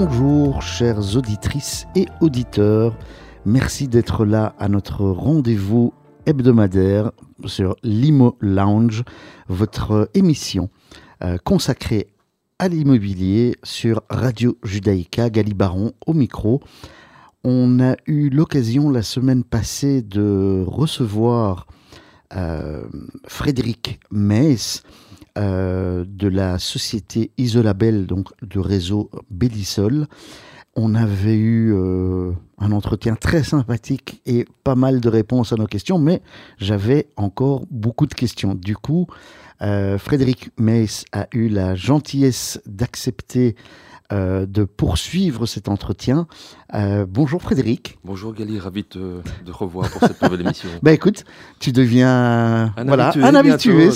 Bonjour chères auditrices et auditeurs, merci d'être là à notre rendez-vous hebdomadaire sur l'Imo Lounge, votre émission euh, consacrée à l'immobilier sur Radio Judaïka, Galibaron au micro. On a eu l'occasion la semaine passée de recevoir euh, Frédéric Meis euh, de la société Isolabel, donc du réseau Bellisol. On avait eu euh, un entretien très sympathique et pas mal de réponses à nos questions, mais j'avais encore beaucoup de questions. Du coup, Frédéric Meis a eu la gentillesse d'accepter euh, de poursuivre cet entretien. Euh, bonjour Frédéric. Bonjour Gali, ravi de, de revoir pour cette nouvelle émission. bah écoute, tu deviens un voilà, habitué, un habitué.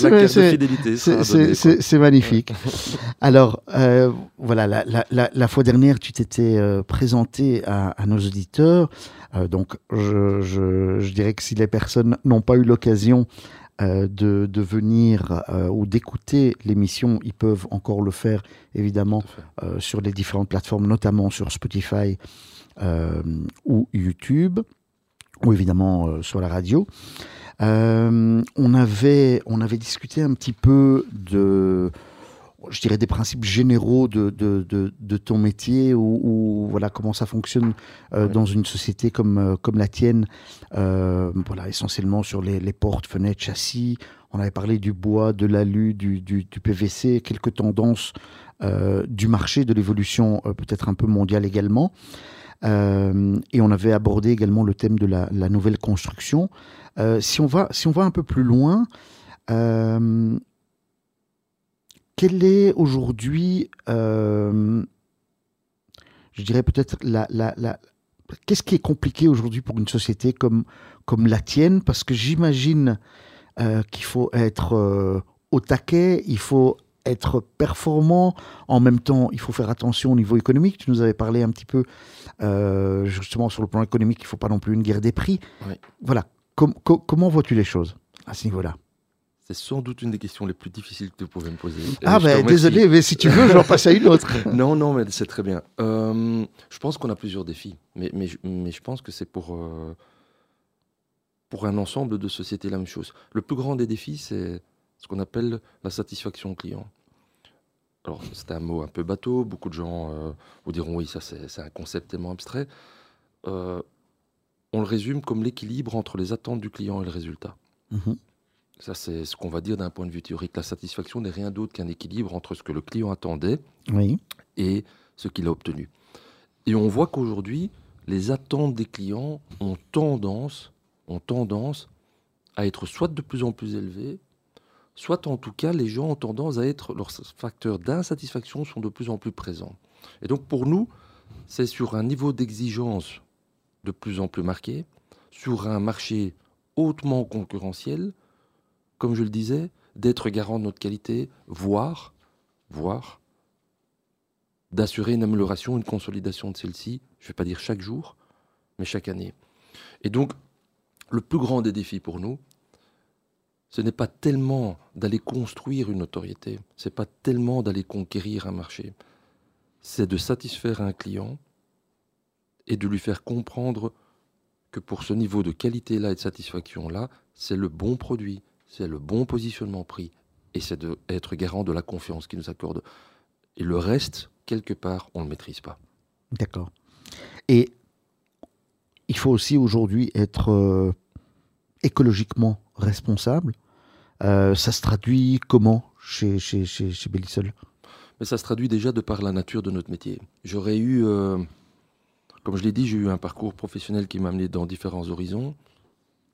C'est magnifique. Alors, euh, voilà, la, la, la, fois dernière, tu t'étais présenté à, à, nos auditeurs. donc, je, je, je, dirais que si les personnes n'ont pas eu l'occasion euh, de, de, venir euh, ou d'écouter l'émission, ils peuvent encore le faire évidemment euh, sur les différentes plateformes, notamment sur Spotify ou YouTube, ou évidemment sur la radio. on, avait, on avait discuté un petit peu de je dirais, des principes généraux de, de, de, ton métier ou, voilà comment ça fonctionne euh, dans une société comme, euh, comme la tienne, euh, voilà, essentiellement sur les, les, portes, fenêtres, châssis. On avait parlé du bois, de l'alu, du, du, du, PVC, quelques tendances du marché, de l'évolution peut-être un peu mondiale également. et on avait abordé également le thème de la, la nouvelle construction. si, on va, si on va un peu plus loin, quelle est aujourd'hui, euh, je dirais peut-être, la, la, la qu'est-ce qui est compliqué aujourd'hui pour une société comme, comme la tienne? Parce que j'imagine euh, qu'il faut être euh, au taquet, il faut être performant, en même temps il faut faire attention au niveau économique. Tu nous avais parlé un petit peu justement sur le plan économique, il ne faut pas non plus une guerre des prix. Voilà, comment vois-tu les choses à ce niveau-là? C'est sans doute une des questions les plus difficiles que tu pouvais me poser. Ah, ben désolé, mais si tu veux, j'en passe à une autre. non, non, mais c'est très bien. Euh, je pense qu'on a plusieurs défis, mais, mais, mais je pense que c'est pour, euh, pour un ensemble de sociétés la même chose. Le plus grand des défis, c'est ce qu'on appelle la satisfaction client. Alors, c'est un mot un peu bateau, beaucoup de gens euh, vous diront oui, ça c'est un concept tellement abstrait. on le résume comme l'équilibre entre les attentes du client et le résultat. Mm ça, c'est ce qu'on va dire d'un point de vue théorique. La satisfaction n'est rien d'autre qu'un équilibre entre ce que le client attendait et ce qu'il a obtenu. Et on voit qu'aujourd'hui, les attentes des clients ont tendance, ont tendance à être soit de plus en plus élevées, soit en tout cas, les gens ont tendance à être, leurs facteurs d'insatisfaction sont de plus en plus présents. Et donc pour nous, c'est sur un niveau d'exigence de plus en plus marqué, sur un marché hautement concurrentiel, comme je le disais, d'être garant de notre qualité, voire, voire, d'assurer une amélioration, une consolidation de celle-ci, je ne vais pas dire chaque jour, mais chaque année. Et donc, le plus grand des défis pour nous, ce n'est pas tellement d'aller construire une notoriété, ce n'est pas tellement d'aller conquérir un marché, c'est de satisfaire un client et de lui faire comprendre que pour ce niveau de qualité-là et de satisfaction-là, c'est le bon produit, c'est le bon positionnement pris et c'est d'être garant de la confiance qu'il nous accorde. Et le reste, quelque part, on ne le maîtrise pas. D'accord. Et il faut aussi aujourd'hui être euh, écologiquement responsable. Euh, ça se traduit comment chez, chez, chez, chez Bellisol Mais Ça se traduit déjà de par la nature de notre métier. J'aurais eu, euh, comme je l'ai dit, j'ai eu un parcours professionnel qui m'a amené dans différents horizons.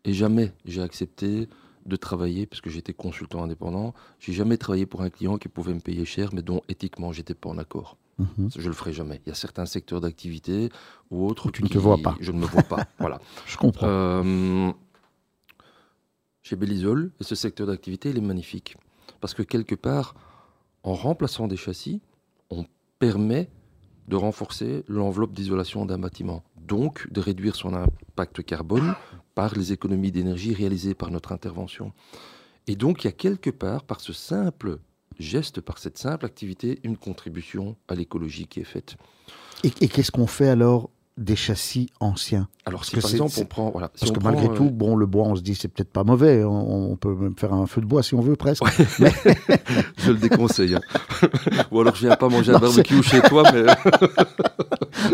Et jamais j'ai accepté de travailler, parce que j'étais consultant indépendant, j'ai jamais travaillé pour un client qui pouvait me payer cher, mais dont éthiquement j'étais pas en accord. Mhm. Je le ferai jamais. Il y a certains secteurs d'activité ou autres. tu ne te vois pas. Je ne me vois pas. voilà. Je comprends. Euh, chez Bellisol, ce secteur d'activité, il est magnifique. Parce que quelque part, en remplaçant des châssis, on permet de renforcer l'enveloppe d'isolation d'un bâtiment, donc de réduire son impact carbone par les économies d'énergie réalisées par notre intervention. Et donc, il y a quelque part, par ce simple geste, par cette simple activité, une contribution à l'écologie qui est faite. Et, et qu'est-ce qu'on fait alors des châssis anciens Alors, si par exemple on prend. Voilà, si Parce on que prend, malgré euh, tout, bon, le bois, on se dit, c'est peut-être pas mauvais. On, on peut même faire un feu de bois si on veut, presque. Je le déconseille. hein. Ou alors je viens pas manger un Non, barbecue chez toi, mais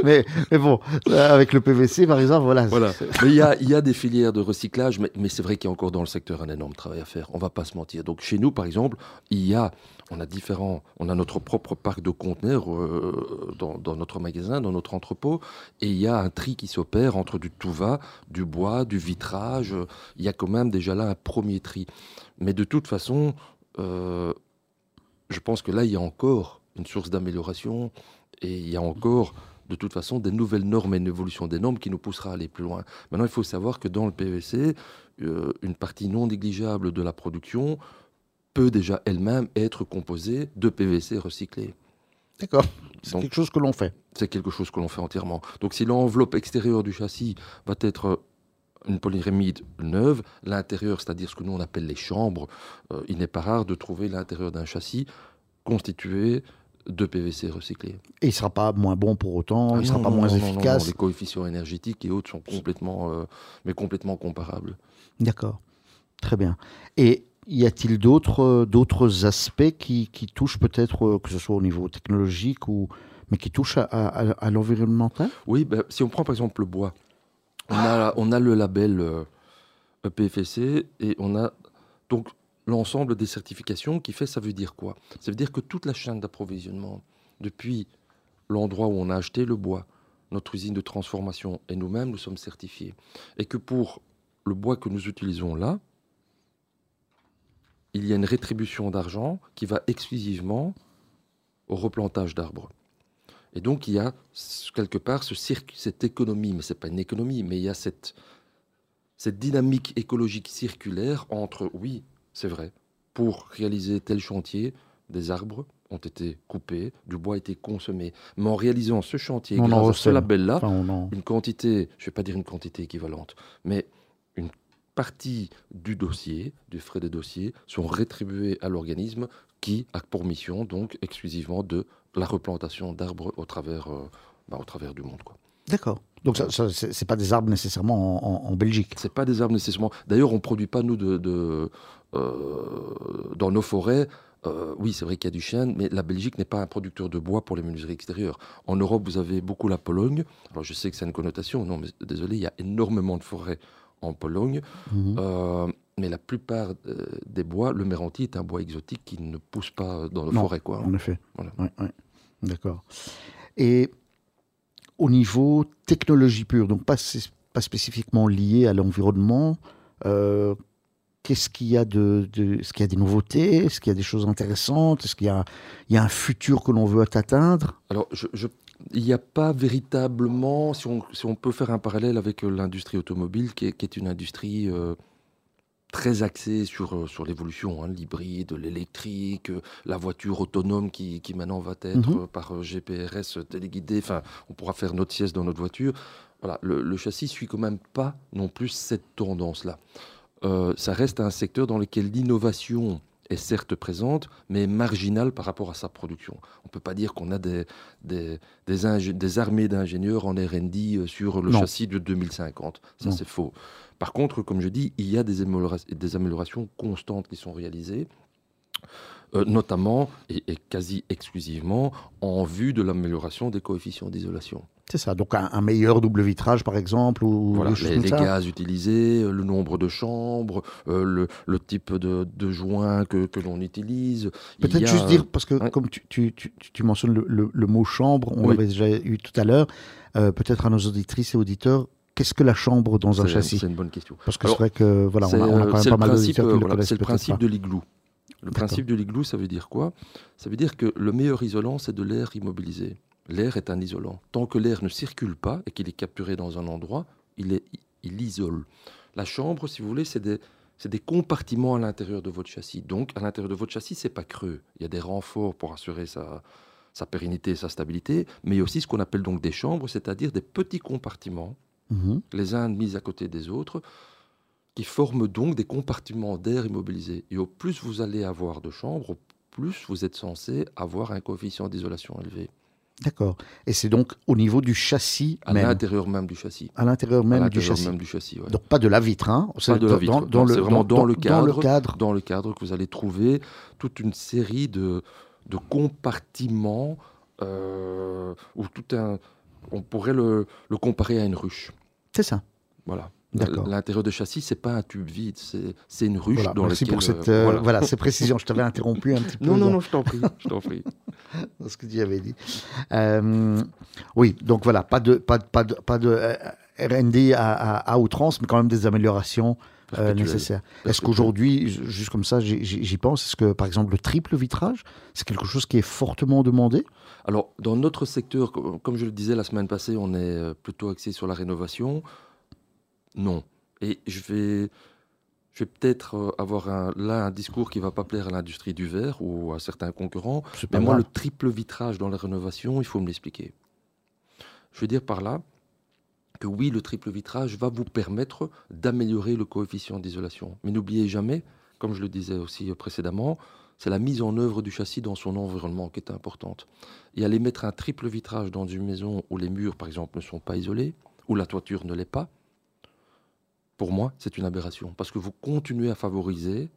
mais, mais bon, euh, avec le PVC, par exemple, voilà. voilà. Mais il y a, y a des filières de recyclage, mais, mais c'est vrai qu'il y a encore dans le secteur un énorme travail à faire. On va pas se mentir. Donc chez nous, par exemple, il y a, on a différents, on a notre propre parc de conteneurs euh, dans, notre magasin, dans notre entrepôt, et il y a un tri qui s'opère entre du tout va, du bois, du vitrage. Il y a quand même déjà là un premier tri. Mais de toute façon, euh, je pense que là, il y a encore une source d'amélioration et il y a encore, de toute façon, des nouvelles normes et une évolution des normes qui nous poussera à aller plus loin. Maintenant, il faut savoir que dans le PVC, euh, une partie non négligeable de la production peut déjà elle-même être composée de PVC recyclé. D'accord. C'est quelque chose que l'on fait. C'est quelque chose que l'on fait entièrement. Donc si l'enveloppe extérieure du châssis va être une polyrémide neuve, l'intérieur, c'est-à-dire ce que nous on appelle les chambres, euh, il n'est pas rare de trouver l'intérieur d'un châssis constitué de PVC recyclé. Et il sera pas moins bon pour autant, Ah il sera non, pas non, moins non, efficace. les coefficients énergétiques et autres sont complètement, euh, mais complètement comparables. D'accord. Très bien. Et y a-t-il d'autres euh, d'autres aspects qui, qui touchent peut-être, euh, que ce soit au niveau technologique ou mais qui touchent à, à- l'environnemental? Oui, ben, si on prend par exemple le bois, on a, on a le label euh, EPFC et on a donc l'ensemble des certifications qui fait ça veut dire quoi? Ça veut dire que toute la chaîne d'approvisionnement, depuis l'endroit où on a acheté le bois, notre usine de transformation et nous-mêmes, nous sommes certifiés. Et que pour le bois que nous utilisons là, il y a une rétribution d'argent qui va exclusivement au replantage d'arbres. Et donc, il y a quelque part ce circuit, cette économie, mais ce n'est pas une économie, mais il y a cette, cette dynamique écologique circulaire entre, oui, c'est vrai, pour réaliser tel chantier, des arbres ont été coupés, du bois a été consommé. Mais en réalisant ce chantier, On en grâce à ce label-là, Enfin, une quantité, je ne vais pas dire une quantité équivalente, mais partie du dossier, du frais des dossiers, sont rétribués à l'organisme qui a pour mission donc exclusivement de la replantation d'arbres au travers, euh, bah, au travers du monde. Quoi. D'accord. Donc ça, ça, c'est pas des arbres nécessairement en, en- en Belgique. C'est pas des arbres nécessairement. D'ailleurs, on ne produit pas nous de, de, euh, dans nos forêts. euh, oui, c'est vrai qu'il y a du chêne, mais la Belgique n'est pas un producteur de bois pour les menuiseries extérieures. En Europe, vous avez beaucoup la Pologne. Alors, je sais que c'est une connotation. Non, mais désolé, il y a énormément de forêts en Pologne. Mhm. Euh, mais la plupart euh, des bois, le méranti est un bois exotique qui ne pousse pas dans nos forêts. Quoi. En effet. Voilà. Ouais, ouais. D'accord. Et au niveau technologie pure, donc pas, pas spécifiquement lié à l'environnement, euh, qu'est-ce qu'il y a de, de- est-ce qu'il y a des nouveautés, est-ce qu'il y a des choses intéressantes, est-ce qu'il y a, il y a un futur que l'on veut atteindre? Alors, je, je- il n'y a pas véritablement, si on, si on peut faire un parallèle avec euh, l'industrie automobile, qui est, qui est une industrie euh, très axée sur, euh, sur l'évolution, hein, l'hybride, l'électrique, la voiture autonome qui, qui maintenant va être Mhm. par GPRS téléguidée, enfin, on pourra faire notre sieste dans notre voiture. Voilà, le, le châssis suit quand même pas non plus cette tendance-là. Euh, ça reste un secteur dans lequel l'innovation est certes présente, mais marginale par rapport à sa production. On ne peut pas dire qu'on a des, des, des, ingé- des armées d'ingénieurs en R&D euh, sur le Non. châssis de 2050. Ça, c'est faux. Par contre, comme je dis, il y a des, améliora- des améliorations constantes qui sont réalisées, euh, notamment et, et quasi exclusivement en vue de l'amélioration des coefficients d'isolation. C'est ça. Donc un, un meilleur double vitrage, par exemple, ou Voilà, les, les gaz utilisés, euh, le nombre de chambres, euh, le, le type de, de joint que, que l'on utilise. Peut-être juste dire, parce que ouais. comme tu, tu- tu- tu mentionnes le, le- le mot chambre, on Oui. l'avait déjà eu tout à l'heure, euh, peut-être à nos auditrices et auditeurs, qu'est-ce que la chambre dans un châssis? C'est une bonne question. Parce que c'est vrai que voilà, on a, on a quand même pas mal principe, voilà, connaissent c'est le principe pas. de l'igloo. Le principe de l'igloo, ça veut dire quoi? Ça veut dire que le meilleur isolant, c'est de l'air immobilisé. L'air est un isolant. Tant que l'air ne circule pas et qu'il est capturé dans un endroit, il, est, il isole. La chambre, si vous voulez, c'est des, c'est des compartiments à l'intérieur de votre châssis. Donc, à l'intérieur de votre châssis, c'est pas creux. Il y a des renforts pour assurer sa, sa pérennité et sa stabilité, mais il y a aussi ce qu'on appelle donc des chambres, c'est-à-dire des petits compartiments Mhm. les uns mis à côté des autres, qui forment donc des compartiments d'air immobilisés. Et au plus vous allez avoir de chambres, au plus vous êtes censé avoir un coefficient d'isolation élevé. D'accord. Et c'est donc au niveau du châssis À même. l'intérieur même du châssis. À l'intérieur À même du châssis. même du châssis, ouais. Donc pas de la vitre, hein Pas C'est de la vitre. Dans, dans c'est vraiment dans le dans le cadre. cadre. dans le cadre que vous allez trouver toute une série de, de compartiments euh, ou tout un. On pourrait le, le comparer à une ruche. C'est ça. Voilà. L'intérieur de châssis, c'est pas un tube vide, c'est une ruche Voilà, dans merci laquelle. pour cette, euh, euh, voilà. voilà. ces précisions. Je t'avais interrompu un petit peu Non, non, non, je t'en prie, je t'en prie. dans ce que tu avais dit. Euh, oui, donc voilà, pas de, pas de, pas de, pas de euh, R&D à, à, à outrance, mais quand même des améliorations euh, nécessaires. Est-ce qu'aujourd'hui, juste comme ça, j'y- pense, est-ce que par exemple le triple vitrage, c'est quelque chose qui est fortement demandé? Alors, dans notre secteur, co- comme je le disais la semaine passée, on est euh, plutôt axé sur la rénovation. Non. Et je vais, je vais peut-être euh, avoir un, là un discours qui va pas plaire à l'industrie du verre ou à certains concurrents. Mais moi, grave. le triple vitrage dans la rénovation, il faut me l'expliquer. Je veux dire par là que oui, le triple vitrage va vous permettre d'améliorer le coefficient d'isolation. Mais n'oubliez jamais, comme je le disais aussi précédemment, c'est la mise en œuvre du châssis dans son environnement qui est importante. Et aller mettre un triple vitrage dans une maison où les murs, par exemple, ne sont pas isolés, où la toiture ne l'est pas, pour moi, c'est une aberration. Parce que vous continuez à favoriser,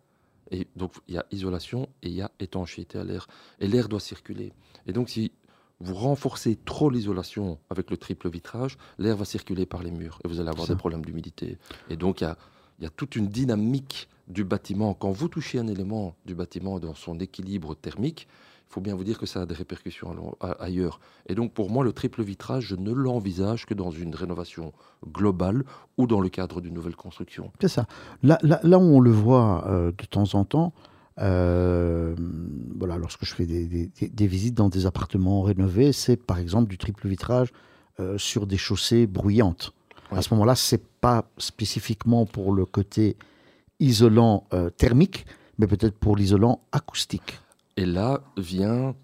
et donc il y a isolation et il y a étanchéité à l'air. Et l'air doit circuler. Et donc si vous renforcez trop l'isolation avec le triple vitrage, l'air va circuler par les murs et vous allez avoir des problèmes d'humidité. Et donc il y a, il y a toute une dynamique du bâtiment. Quand vous touchez un élément du bâtiment dans son équilibre thermique, il faut bien vous dire que ça a des répercussions ailleurs. Et donc pour moi, le triple vitrage, je ne l'envisage que dans une rénovation globale ou dans le cadre d'une nouvelle construction. C'est ça. Là, là, là où on le voit euh, de temps en temps, euh, voilà, lorsque je fais des, des- des- des visites dans des appartements rénovés, c'est par exemple du triple vitrage euh, sur des chaussées bruyantes. Ouais. À ce moment-là, c'est pas spécifiquement pour le côté isolant thermique, mais peut-être pour l'isolant acoustique. Et là vient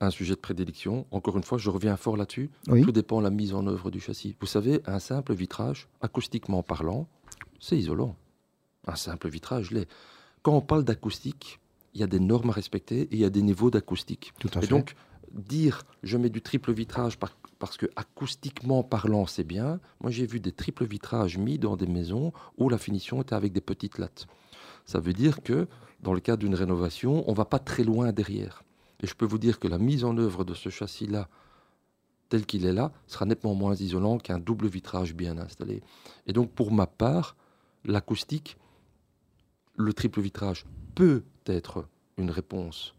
un sujet de prédilection. Encore une fois, je reviens fort là-dessus. Oui. Tout dépend de la mise en œuvre du châssis. Vous savez, un simple vitrage, acoustiquement parlant, c'est isolant. Un simple vitrage l'est. Quand on parle d'acoustique, il y a des normes à respecter et il y a des niveaux d'acoustique. Tout à Et fait. donc, dire je mets du triple vitrage par- parce que acoustiquement parlant, c'est bien. Moi, j'ai vu des triples vitrages mis dans des maisons où la finition était avec des petites lattes. Ça veut dire que dans le cadre d'une rénovation, on va pas très loin derrière. Et je peux vous dire que la mise en œuvre de ce châssis-là, tel qu'il est là, sera nettement moins isolant qu'un double vitrage bien installé. Et donc, pour ma part, l'acoustique, le triple vitrage peut être une réponse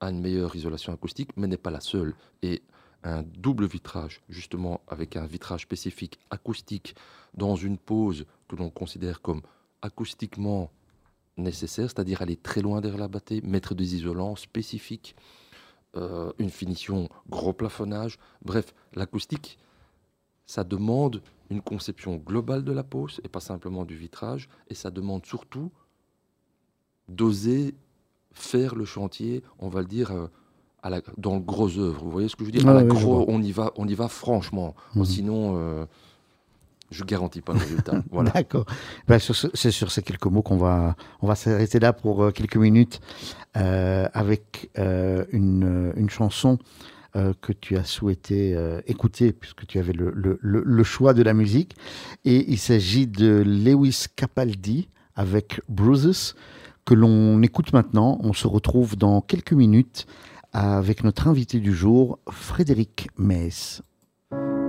à une meilleure isolation acoustique, mais n'est pas la seule. Et un double vitrage, justement, avec un vitrage spécifique acoustique dans une pose que l'on considère comme acoustiquement nécessaire, c'est-à-dire aller très loin derrière la bâtée, mettre des isolants spécifiques, euh, une finition gros plafonnage. Bref, l'acoustique, ça demande une conception globale de la pose et pas simplement du vitrage, et ça demande surtout d'oser faire le chantier, on va le dire, euh, à la, dans le gros œuvre. Vous voyez ce que je veux dire? Ah À la oui, je gros, vois. on y va, on y va franchement. Mhm. Sinon, euh, je garantis pas le résultat. voilà. D'accord. Ben, c'est sur ces quelques mots qu'on va, on va s'arrêter là pour euh, quelques minutes euh, avec euh, une, une chanson euh, que tu as souhaité écouter puisque tu avais le, le- le- le choix de la musique. Et il s'agit de Lewis Capaldi avec Bruises que l'on écoute maintenant. On se retrouve dans quelques minutes avec notre invité du jour, Frédéric Mess.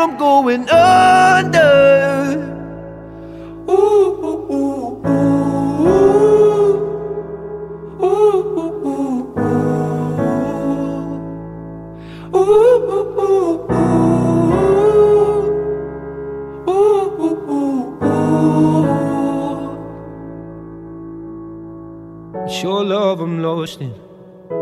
from going under. Ooh, ooh, ooh, ooh. Ooh, ooh, ooh, ooh. Ooh, ooh, ooh, love I'm lost in.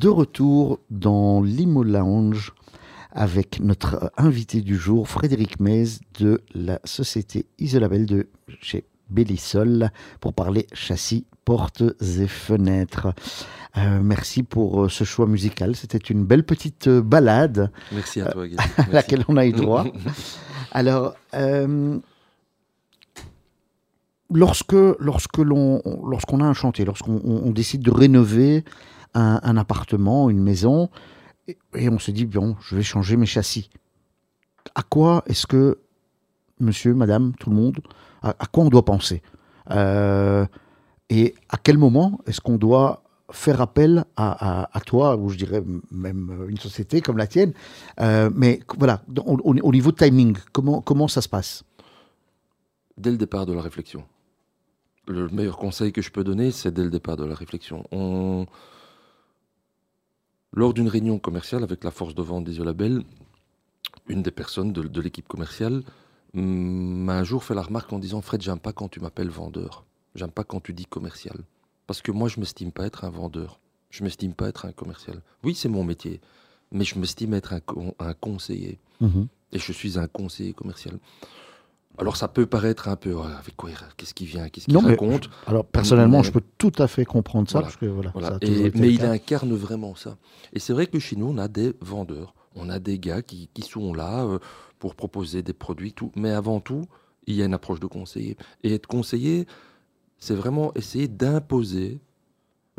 De retour dans l'Imo Lounge avec notre invité du jour, Frédéric Mez de la société Isolabel de chez Bellisol pour parler châssis, portes et fenêtres. Euh, merci pour euh, ce choix musical. C'était une belle petite euh, balade. Merci à toi, Guy. à laquelle on a eu droit. Alors, euh, lorsque, lorsque l'on, lorsqu'on a un chantier, lorsqu'on on, on décide de rénover un, appartement, une maison, et, on se dit, bon, je vais changer mes châssis. À quoi est-ce que, monsieur, madame, tout le monde, à, quoi on doit penser? Euh, Et à quel moment est-ce qu'on doit faire appel à, toi, ou je dirais même une société comme la tienne Euh, Mais voilà, au, au- au niveau timing, comment, comment ça se passe? Dès le départ de la réflexion. Le meilleur conseil que je peux donner, c'est dès le départ de la réflexion. On... Lors d'une réunion commerciale avec la force de vente d'Isolabel, une des personnes de, de l'équipe commerciale mm, m'a un jour fait la remarque en disant Fred, j'aime pas quand tu m'appelles vendeur. J'aime pas quand tu dis commercial. Parce que moi, je m'estime pas être un vendeur. Je m'estime pas être un commercial. Oui, c'est mon métier. Mais je m'estime être un, con- un conseiller. Et je suis un conseiller commercial. Alors ça peut paraître un peu, ouais, avec quoi Qu'est-ce qu'il vient Qu'est-ce qu'il Non, mais raconte Alors personnellement, Mais- je peux tout à fait comprendre ça, Voilà. parce que voilà, Voilà. ça a toujours Et- été mais il incarne vraiment ça. Et c'est vrai que chez nous, on a des vendeurs, on a des gars qui, qui sont là euh, pour proposer des produits, tout. Mais avant tout, il y a une approche de conseiller. Et être conseiller, c'est vraiment essayer d'imposer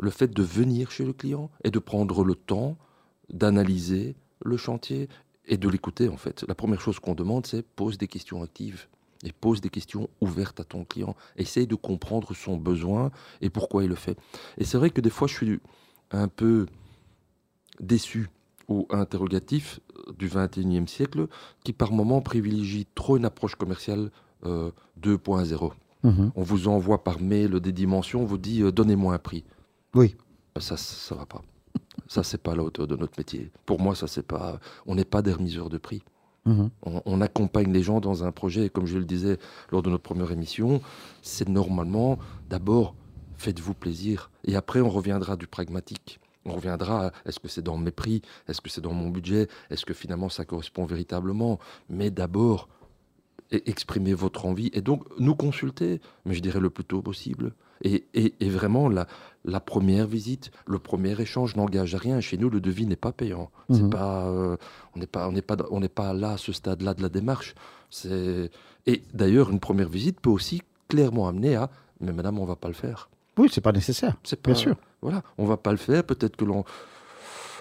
le fait de venir chez le client et de prendre le temps d'analyser le chantier et de l'écouter en fait. La première chose qu'on demande, c'est pose des questions actives et pose des questions ouvertes à ton client. Essaye de comprendre son besoin et pourquoi il le fait. Et c'est vrai que des fois, je suis un peu déçu ou interrogatif euh, du 21e siècle qui par moment privilégie trop une approche commerciale euh, 2.0. Mhm. On vous envoie par mail des dimensions, on vous dit euh, donnez-moi un prix. Oui. Ben, Ça, ça, ça va pas. Ça, c'est pas à la hauteur de notre métier. Pour moi, ça, c'est pas. On n'est pas des remiseurs de prix. Mhm. On, accompagne les gens dans un projet, et comme je le disais lors de notre première émission, c'est normalement, d'abord, faites-vous plaisir. Et après, on reviendra du pragmatique. On reviendra est-ce que c'est dans mes prix Est-ce que c'est dans mon budget Est-ce que finalement ça correspond véritablement Mais d'abord, e- exprimez votre envie et donc nous consulter, mais je dirais le plus tôt possible. Et, et- et vraiment, la, la première visite, le premier échange n'engage à rien. Chez nous, le devis n'est pas payant. C'est Mhm. pas, euh, on n'est pas, on n'est pas, on n'est pas là à ce stade-là de la démarche. C'est et d'ailleurs, une première visite peut aussi clairement amener à, mais madame, on va pas le faire. Oui, c'est pas nécessaire. C'est pas, Bien sûr. Voilà, on va pas le faire. Peut-être que l'on,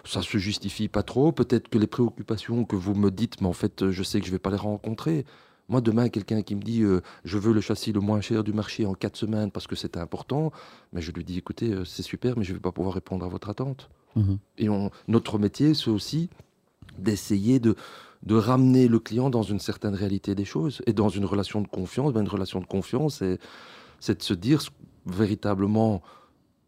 ça se justifie pas trop. Peut-être que les préoccupations que vous me dites, mais en fait, je sais que je vais pas les rencontrer. Moi, demain, quelqu'un qui me dit, euh, je veux le châssis le moins cher du marché en quatre semaines parce que c'est important, mais je lui dis, écoutez, euh, c'est super, mais je vais pas pouvoir répondre à votre attente. Mhm. Et on, notre métier, c'est aussi d'essayer de, de ramener le client dans une certaine réalité des choses. Et dans une relation de confiance, ben, une relation de confiance, c'est, c'est de se dire véritablement,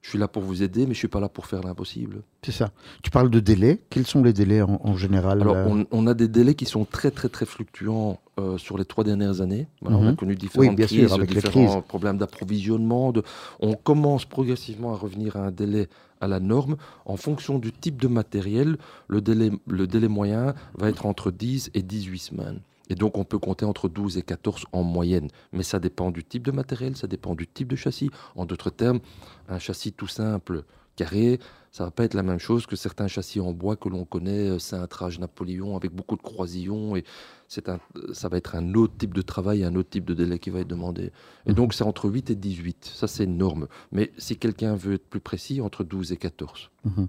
je suis là pour vous aider, mais je suis pas là pour faire l'impossible. C'est ça. Tu parles de délais. Quels sont les délais en, en général Alors, euh, on, on a des délais qui sont très, très, très fluctuants euh, sur les trois dernières années. On a Mhm. connu différentes bien sûr, crises, les différents crises. problèmes d'approvisionnement. De... On commence progressivement à revenir à un délai à la norme. En fonction du type de matériel, le délai, le délai moyen va être entre 10 et 18 semaines. Et donc, on peut compter entre 12 et 14 en moyenne. Mais ça dépend du type de matériel, ça dépend du type de châssis. En d'autres termes, un châssis tout simple, carré, ça va pas être la même chose que certains châssis en bois que l'on connaît, euh, cintrage Napoléon, avec beaucoup de croisillons. Et c'est un, ça va être un autre type de travail, un autre type de délai qui va être demandé. Et Mhm. donc, c'est entre 8 et 18. Ça, c'est une norme. Mais si quelqu'un veut être plus précis, entre 12 et 14. Mhm.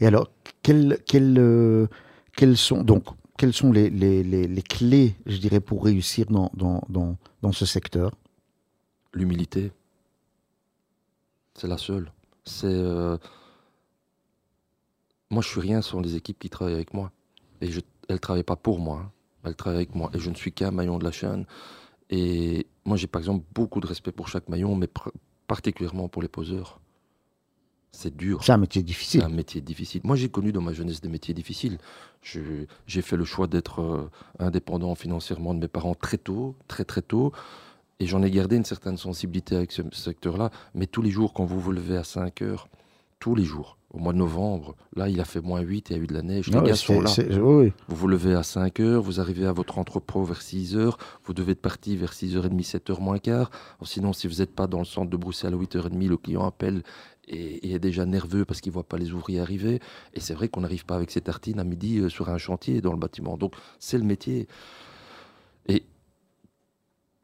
Et alors, quelles, euh, quelles sont donc quelles sont les, les, les, clés, je dirais, pour réussir dans, dans, dans, dans ce secteur? L'humilité, c'est la seule. C'est. euh, Moi, je suis rien sans les équipes qui travaillent avec moi. Et je... elles ne travaillent pas pour moi. hein. Elles travaillent avec moi. Et je ne suis qu'un maillon de la chaîne. Et moi, j'ai par exemple beaucoup de respect pour chaque maillon, mais particulièrement pour les poseurs. C'est dur. C'est un métier C'est difficile. un métier difficile. Moi, j'ai connu dans ma jeunesse des métiers difficiles. J'ai fait le choix d'être euh, indépendant financièrement de mes parents très tôt, très très tôt. Et j'en ai gardé une certaine sensibilité avec ce secteur-là. Mais tous les jours, quand vous vous levez à 5 heures, tous les jours, au mois de novembre, là, il a fait moins 8, il y a eu de la neige, les Ah gars sont c'est- là. c'est- oui. Vous vous levez à 5 heures, vous arrivez à votre entrepôt vers 6 heures, vous devez être parti vers 6h30, 7h moins quart. Sinon, si vous n'êtes pas dans le centre de Bruxelles à 8h30, le client appelle et, et est déjà nerveux parce qu'il ne voit pas les ouvriers arriver. Et c'est vrai qu'on n'arrive pas avec ses tartines à midi euh, sur un chantier dans le bâtiment. Donc, c'est le métier. Et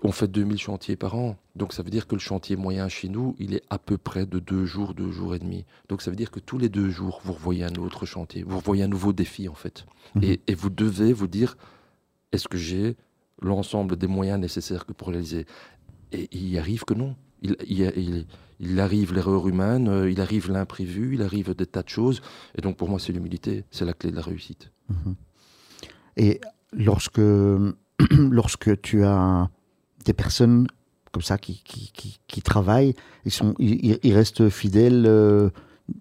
on fait 2000 chantiers par an. Donc, ça veut dire que le chantier moyen chez nous, il est à peu près de deux jours, deux jours et demi. Donc, ça veut dire que tous les deux jours, vous revoyez un autre chantier. Vous revoyez un nouveau défi, en fait. Mhm. Et, et vous devez vous dire, est-ce que j'ai l'ensemble des moyens nécessaires que pour réaliser? Et il arrive que non. Il, il- il- il arrive l'erreur humaine, euh, il arrive l'imprévu, il arrive des tas de choses. Et donc pour moi, c'est l'humilité, c'est la clé de la réussite. Mhm. Et lorsque, lorsque tu as des personnes comme ça qui, qui, qui, qui travaillent, ils, sont, ils, ils restent fidèles euh,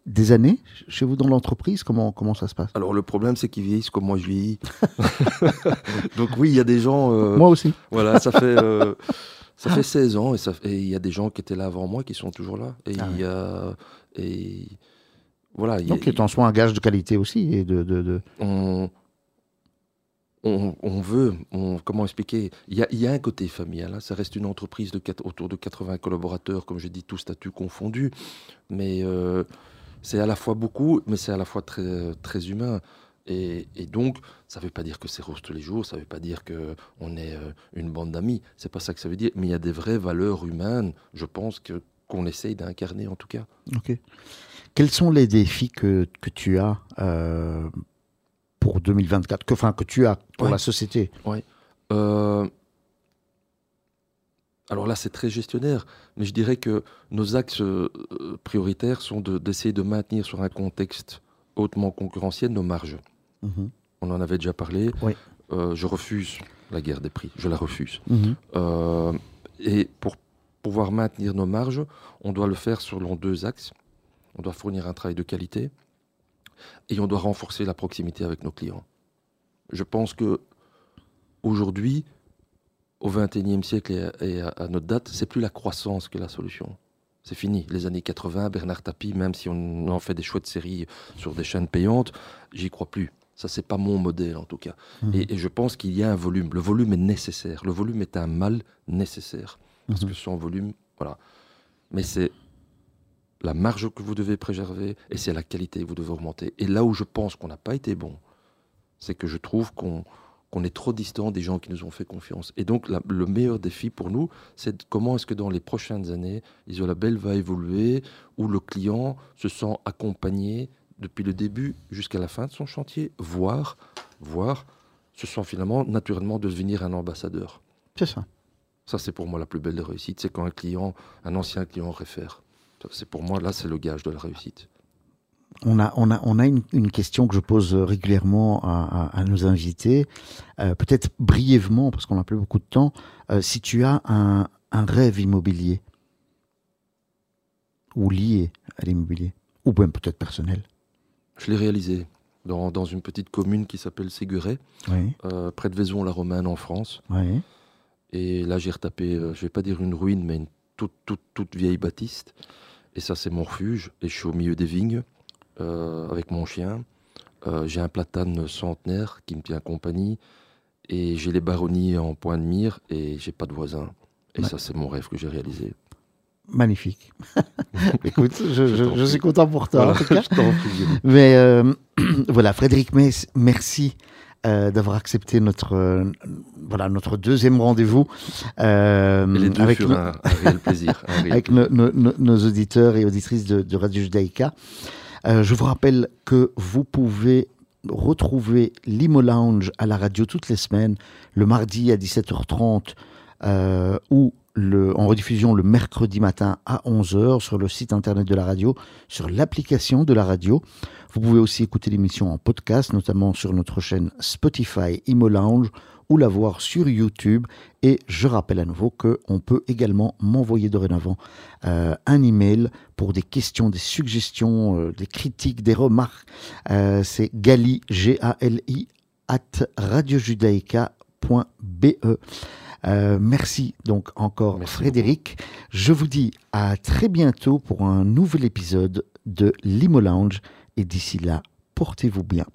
des années chez vous dans l'entreprise? Comment, comment ça se passe? Alors le problème, c'est qu'ils vieillissent comme moi je vieillis. donc oui, il y a des gens... euh, Moi aussi. Voilà, ça fait, euh, ça fait 16 ans et il y a des gens qui étaient là avant moi qui sont toujours là. Et Ah. Et voilà, Donc, est en soi un gage de qualité aussi. Et de, de, de- on, on, on veut, on- comment expliquer? Il y, a, y a un côté familial. hein. Ça reste une entreprise de autour de 80 collaborateurs, comme j'ai dit, tous statuts confondus. Mais euh, c'est à la fois beaucoup, mais c'est à la fois très, très humain. Et, et donc, ça ne veut pas dire que c'est rose tous les jours, ça ne veut pas dire qu'on est euh, une bande d'amis. C'est pas ça que ça veut dire. Mais il y a des vraies valeurs humaines, je pense, que qu'on essaye d'incarner en tout cas. Ok. Quels sont les défis que, que tu as euh, pour 2024 que, Enfin, que tu as pour Ouais. la société? Euh, alors là, c'est très gestionnaire, mais je dirais que nos axes euh, prioritaires sont de- d'essayer de, maintenir sur un contexte hautement concurrentiel nos marges. Mhm. On en avait déjà parlé. Oui. Euh, je refuse la guerre des prix, je la refuse. Mhm. Euh, et pour pouvoir maintenir nos marges, on doit le faire selon deux axes. On doit fournir un travail de qualité Et on doit renforcer la proximité avec nos clients. Je pense que aujourd'hui, au XXIe siècle et à, notre date, c'est plus la croissance que la solution. C'est fini. Les années 80, Bernard Tapie, même si on en fait des chouettes séries sur des chaînes payantes, j'y crois plus. Ça, c'est pas mon modèle en tout cas. Mmh. Et, je pense qu'il y a un volume. Le volume est nécessaire. Le volume est un mal nécessaire. Parce mmh. que sans volume, voilà. Mais c'est la marge que vous devez préserver et c'est la qualité que vous devez augmenter. Et là où je pense qu'on n'a pas été bon, c'est que je trouve qu'on qu'on est trop distant des gens qui nous ont fait confiance. Et donc, le meilleur défi pour nous, c'est comment est-ce que dans les prochaines années, Isolabel va évoluer, où le client se sent accompagné depuis le début jusqu'à la fin de son chantier, voire, voire se sent finalement naturellement devenir un ambassadeur. C'est ça. Ça, c'est pour moi la plus belle des réussites, c'est quand un client, un ancien client réfère. C'est pour moi, là, c'est le gage de la réussite. On a, on a, on a une, question que je pose régulièrement à, nos invités, euh, peut-être brièvement, parce qu'on n'a plus beaucoup de temps. Euh, si tu as un, rêve immobilier, ou lié à l'immobilier, ou même peut-être personnel Je l'ai réalisé dans, dans, une petite commune qui s'appelle Séguret, euh, près de Vaison-la-Romaine en France. Oui. Et là, j'ai retapé, euh, je vais pas dire une ruine, mais une toute, toute, toute vieille bâtisse. Et ça, c'est mon refuge. Et je suis au milieu des vignes euh, avec mon chien. Euh, j'ai un platane centenaire qui me tient compagnie. Et j'ai les baronnies en point de mire et j'ai pas de voisins. Et ça, c'est mon rêve que j'ai réalisé. Magnifique. Écoute, je, suis content pour toi. en tout cas. Mais voilà, Frédéric merci euh, d'avoir accepté notre, euh, voilà, notre deuxième rendez-vous euh, avec, un, réel plaisir, avec nos auditeurs et auditrices de, Radio Judaïka. Je vous rappelle que vous pouvez retrouver l'Imo Lounge à la radio toutes les semaines, le mardi à 17h30 ou le, en rediffusion le mercredi matin à 11h sur le site internet de la radio, sur l'application de la radio. Vous pouvez aussi écouter l'émission en podcast, notamment sur notre chaîne Spotify Imo Lounge ou la voir sur YouTube. Et je rappelle à nouveau qu'on peut également m'envoyer dorénavant euh, un email pour des questions, des suggestions, euh, des critiques, des remarques. Euh, c'est gali, G-A-L-I, at radiojudaica.be. merci donc encore Frédéric. Je vous dis à très bientôt pour un nouvel épisode de Limo Lounge. Et d'ici là, portez-vous bien.